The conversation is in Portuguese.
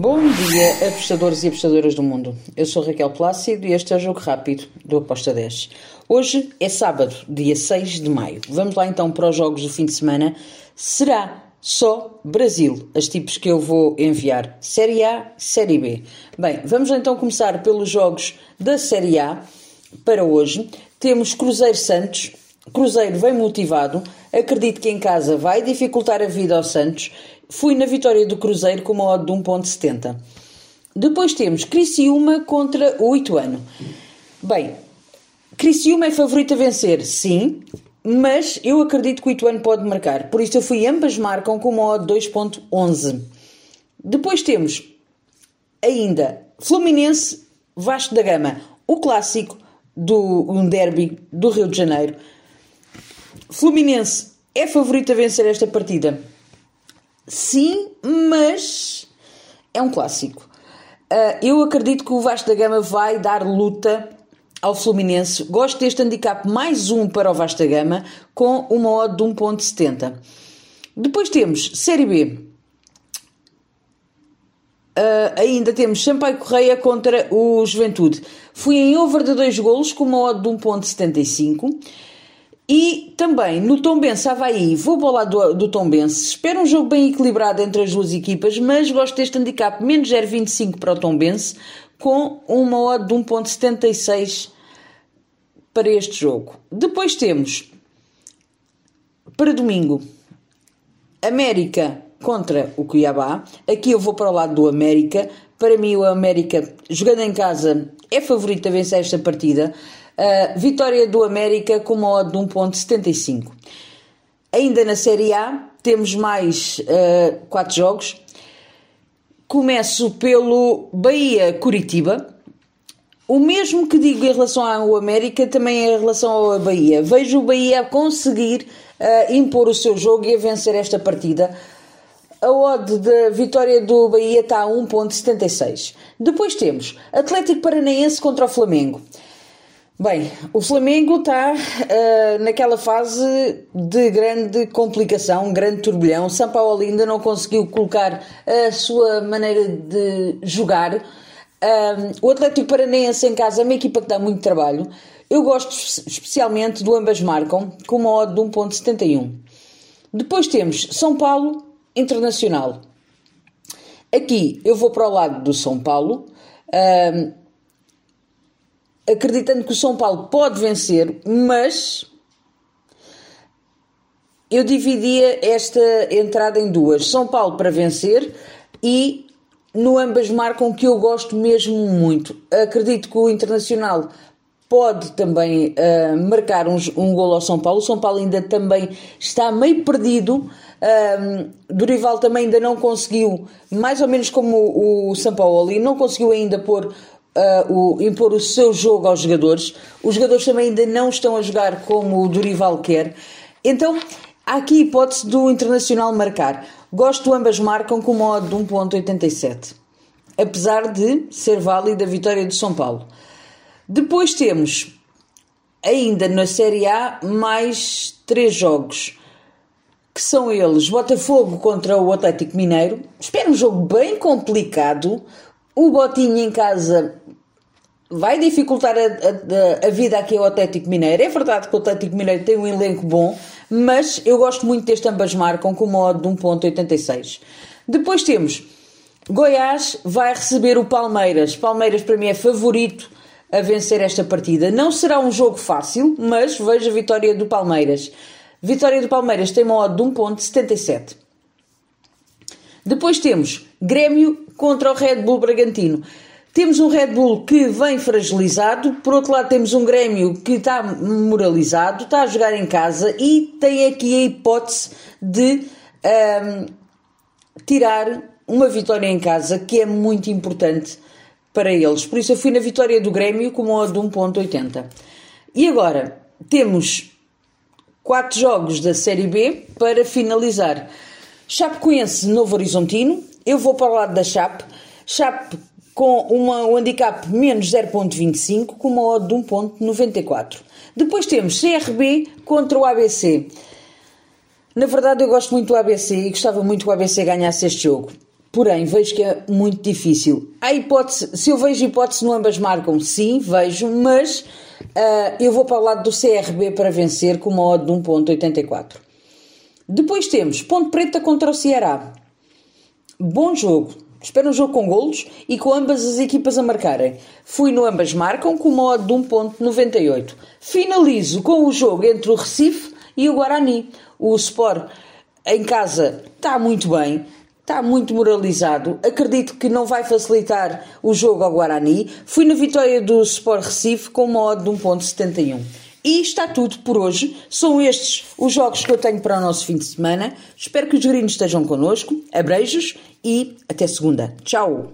Bom dia, apostadores e apostadoras do mundo. Eu sou Raquel Plácido e este é o Jogo Rápido do Aposta 10. Hoje é sábado, dia 6 de maio. Vamos lá então para os jogos do fim de semana. Será só Brasil, as tipos que eu vou enviar. Série A, Série B. Bem, vamos então começar pelos jogos da Série A para hoje. Temos Cruzeiro Santos. Cruzeiro vem motivado. Acredito que em casa vai dificultar a vida ao Santos fui na vitória do Cruzeiro com uma odd de 1.70. Depois temos Criciúma contra o Ituano. Bem, Criciúma é favorito a vencer, sim, mas eu acredito que o Ituano pode marcar. Por isso eu fui ambas marcam com uma odd 2.11. Depois temos ainda Fluminense Vasco da Gama, o clássico do um derby do Rio de Janeiro. Fluminense é favorito a vencer esta partida Sim, mas é um clássico. Uh, eu acredito que o Vasco da Gama vai dar luta ao Fluminense. Gosto deste handicap mais um para o Vasco da Gama com uma odd de 1.70. Depois temos Série B. Uh, ainda temos Sampaio Correia contra o Juventude. Fui em over de dois golos com uma odd de 1.75. E também no Tombense Havaí, vou para o lado do, do Tombense. Espero um jogo bem equilibrado entre as duas equipas, mas gosto deste handicap menos 0,25 para o Tombense, com uma odd de 1,76 para este jogo. Depois temos para domingo América contra o Cuiabá. Aqui eu vou para o lado do América. Para mim, o América, jogando em casa, é favorito a vencer esta partida. Uh, vitória do América com uma odd de 1.75. Ainda na Série A temos mais uh, quatro jogos. Começo pelo Bahia-Curitiba. O mesmo que digo em relação ao América também em relação ao Bahia. Vejo o Bahia conseguir uh, impor o seu jogo e a vencer esta partida. A odd da vitória do Bahia está a 1.76. Depois temos Atlético Paranaense contra o Flamengo. Bem, o Flamengo está uh, naquela fase de grande complicação, grande turbilhão. São Paulo ainda não conseguiu colocar a sua maneira de jogar. Uh, o Atlético Paranaense em casa é uma equipa que dá muito trabalho. Eu gosto especialmente do ambas marcam, com uma odd de 1.71. Depois temos São Paulo Internacional. Aqui eu vou para o lado do São Paulo. Acreditando que o São Paulo pode vencer, mas eu dividia esta entrada em duas: São Paulo para vencer e no ambas marcam que eu gosto mesmo muito. Acredito que o Internacional pode também uh, marcar um, um gol ao São Paulo. O São Paulo ainda também está meio perdido. Um, Dorival também ainda não conseguiu, mais ou menos como o, o São Paulo ali, não conseguiu ainda pôr uh, o, impor o seu jogo aos jogadores. Os jogadores também ainda não estão a jogar como o Dorival quer. Então, há aqui hipótese do Internacional marcar. Gosto ambas marcam com modo de 1.87. Apesar de ser válida a vitória de São Paulo. Depois temos, ainda na Série A, mais três jogos que são eles Botafogo contra o Atlético Mineiro. Espero um jogo bem complicado. O Botinho em casa vai dificultar a, a, a, vida aqui ao Atlético Mineiro. É verdade que o Atlético Mineiro tem um elenco bom, mas eu gosto muito deste ambas marcam com modo de 1.86. Depois temos Goiás vai receber o Palmeiras. Palmeiras para mim é favorito a vencer esta partida. Não será um jogo fácil, mas vejo a vitória do Palmeiras. Vitória do Palmeiras tem uma odd de 1.77. Depois temos Grêmio contra o Red Bull Bragantino. Temos um Red Bull que vem fragilizado, por outro lado temos um Grêmio que está moralizado, está a jogar em casa e tem aqui a hipótese de um, tirar uma vitória em casa que é muito importante para eles. Por isso eu fui na vitória do Grêmio com uma de 1.80. E agora temos quatro jogos da Série B para finalizar. Chapecoense Novo Horizontino, eu vou para o lado da Chape. Chape com uma, um handicap menos 0.25 com uma odd de 1.94. Depois temos CRB contra o ABC. Na verdade eu gosto muito do ABC e gostava muito que o ABC ganhasse este jogo. Porém, vejo que é muito difícil. A hipótese, se eu vejo hipótese no ambas marcam, sim, vejo, mas uh, eu vou para o lado do CRB para vencer com uma odd de 1.84. Depois temos Ponte Preta contra o Ceará. Bom jogo. Espero um jogo com golos e com ambas as equipas a marcarem. Fui no ambas marcam com uma odd de 1.98. Finalizo com o jogo entre o Recife e o Guarani. O Sport em casa está muito bem está muito moralizado. Acredito que não vai facilitar o jogo ao Guarani. Fui na vitória do Sport Recife com uma odd de 1.71. E está tudo por hoje. São estes os jogos que eu tenho para o nosso fim de semana. Espero que os gringos estejam connosco. Abreijos e até segunda. Tchau!